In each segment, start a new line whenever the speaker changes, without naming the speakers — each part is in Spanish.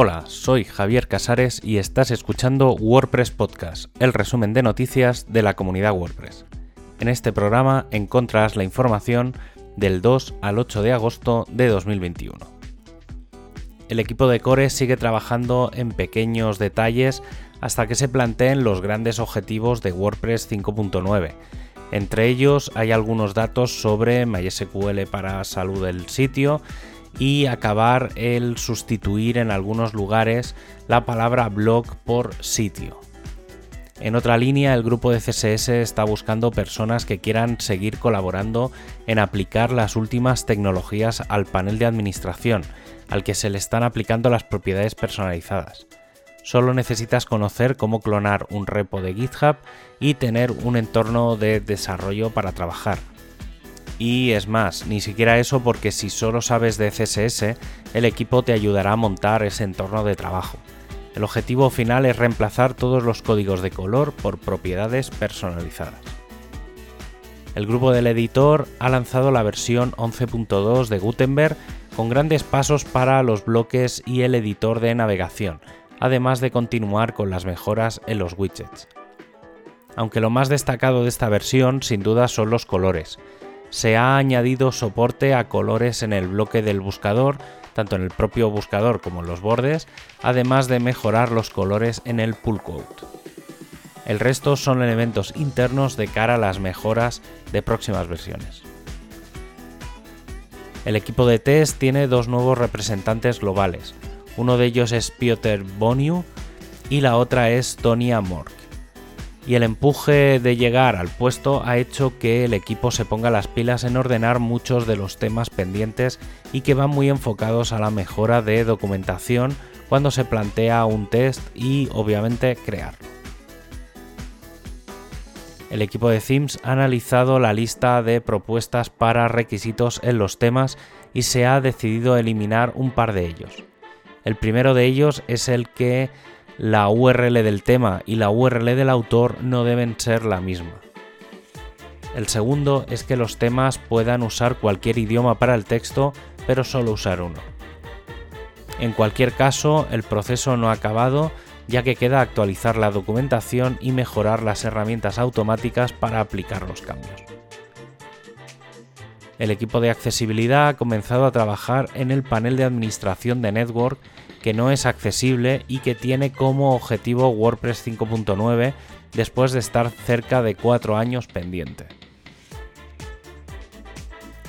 Hola, soy Javier Casares y estás escuchando WordPress Podcast, el resumen de noticias de la comunidad WordPress. En este programa encontrarás la información del 2 al 8 de agosto de 2021. El equipo de Core sigue trabajando en pequeños detalles hasta que se planteen los grandes objetivos de WordPress 5.9. Entre ellos hay algunos datos sobre MySQL para salud del sitio, y acabar el sustituir en algunos lugares la palabra blog por sitio. En otra línea, el grupo de CSS está buscando personas que quieran seguir colaborando en aplicar las últimas tecnologías al panel de administración, al que se le están aplicando las propiedades personalizadas. Solo necesitas conocer cómo clonar un repo de GitHub y tener un entorno de desarrollo para trabajar. Y es más, ni siquiera eso porque si solo sabes de CSS, el equipo te ayudará a montar ese entorno de trabajo. El objetivo final es reemplazar todos los códigos de color por propiedades personalizadas. El grupo del editor ha lanzado la versión 11.2 de Gutenberg con grandes pasos para los bloques y el editor de navegación, además de continuar con las mejoras en los widgets. Aunque lo más destacado de esta versión sin duda son los colores, se ha añadido soporte a colores en el bloque del buscador, tanto en el propio buscador como en los bordes, además de mejorar los colores en el pull. El resto son elementos internos de cara a las mejoras de próximas versiones. El equipo de test tiene dos nuevos representantes globales. Uno de ellos es Piotr Boniu y la otra es Tonia Mork y el empuje de llegar al puesto ha hecho que el equipo se ponga las pilas en ordenar muchos de los temas pendientes y que van muy enfocados a la mejora de documentación cuando se plantea un test y obviamente crearlo. El equipo de Themes ha analizado la lista de propuestas para requisitos en los temas y se ha decidido eliminar un par de ellos. El primero de ellos es el que la URL del tema y la URL del autor no deben ser la misma. El segundo es que los temas puedan usar cualquier idioma para el texto, pero solo usar uno. En cualquier caso, el proceso no ha acabado, ya que queda actualizar la documentación y mejorar las herramientas automáticas para aplicar los cambios. El equipo de accesibilidad ha comenzado a trabajar en el panel de administración de Network que no es accesible y que tiene como objetivo WordPress 5.9 después de estar cerca de 4 años pendiente.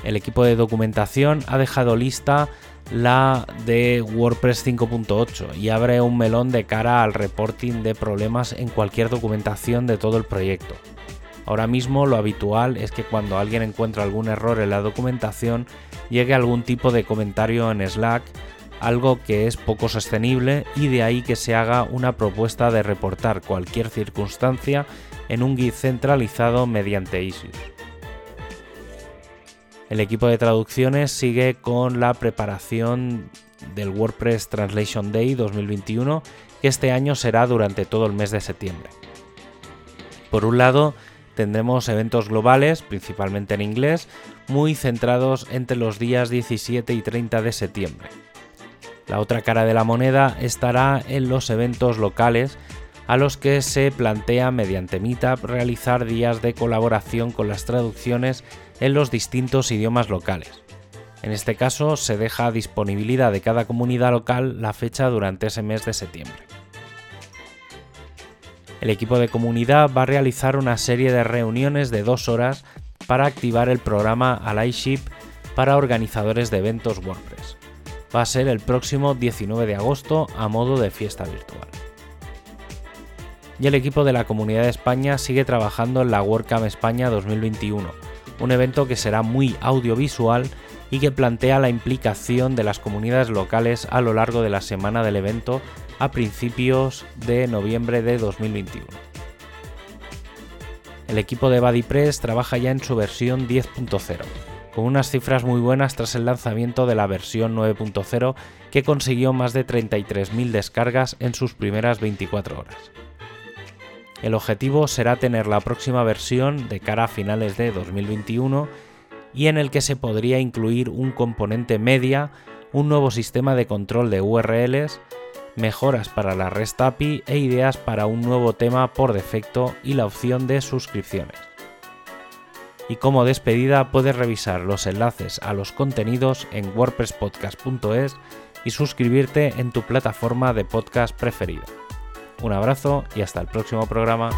El equipo de documentación ha dejado lista la de WordPress 5.8 y abre un melón de cara al reporting de problemas en cualquier documentación de todo el proyecto. Ahora mismo lo habitual es que cuando alguien encuentra algún error en la documentación llegue algún tipo de comentario en Slack algo que es poco sostenible y de ahí que se haga una propuesta de reportar cualquier circunstancia en un Git centralizado mediante Issues. El equipo de traducciones sigue con la preparación del WordPress Translation Day 2021, que este año será durante todo el mes de septiembre. Por un lado, tendremos eventos globales, principalmente en inglés, muy centrados entre los días 17 y 30 de septiembre. La otra cara de la moneda estará en los eventos locales a los que se plantea mediante Meetup realizar días de colaboración con las traducciones en los distintos idiomas locales. En este caso se deja a disponibilidad de cada comunidad local la fecha durante ese mes de septiembre. El equipo de comunidad va a realizar una serie de reuniones de dos horas para activar el programa Allyship para organizadores de eventos WordPress va a ser el próximo 19 de agosto a modo de fiesta virtual. Y el equipo de la Comunidad de España sigue trabajando en la WordCamp España 2021, un evento que será muy audiovisual y que plantea la implicación de las comunidades locales a lo largo de la semana del evento a principios de noviembre de 2021. El equipo de BuddyPress trabaja ya en su versión 10.0 con unas cifras muy buenas tras el lanzamiento de la versión 9.0 que consiguió más de 33.000 descargas en sus primeras 24 horas. El objetivo será tener la próxima versión de cara a finales de 2021 y en el que se podría incluir un componente media, un nuevo sistema de control de URLs mejoras para la REST API e ideas para un nuevo tema por defecto y la opción de suscripciones. Y como despedida puedes revisar los enlaces a los contenidos en wordpresspodcast.es y suscribirte en tu plataforma de podcast preferida. Un abrazo y hasta el próximo programa.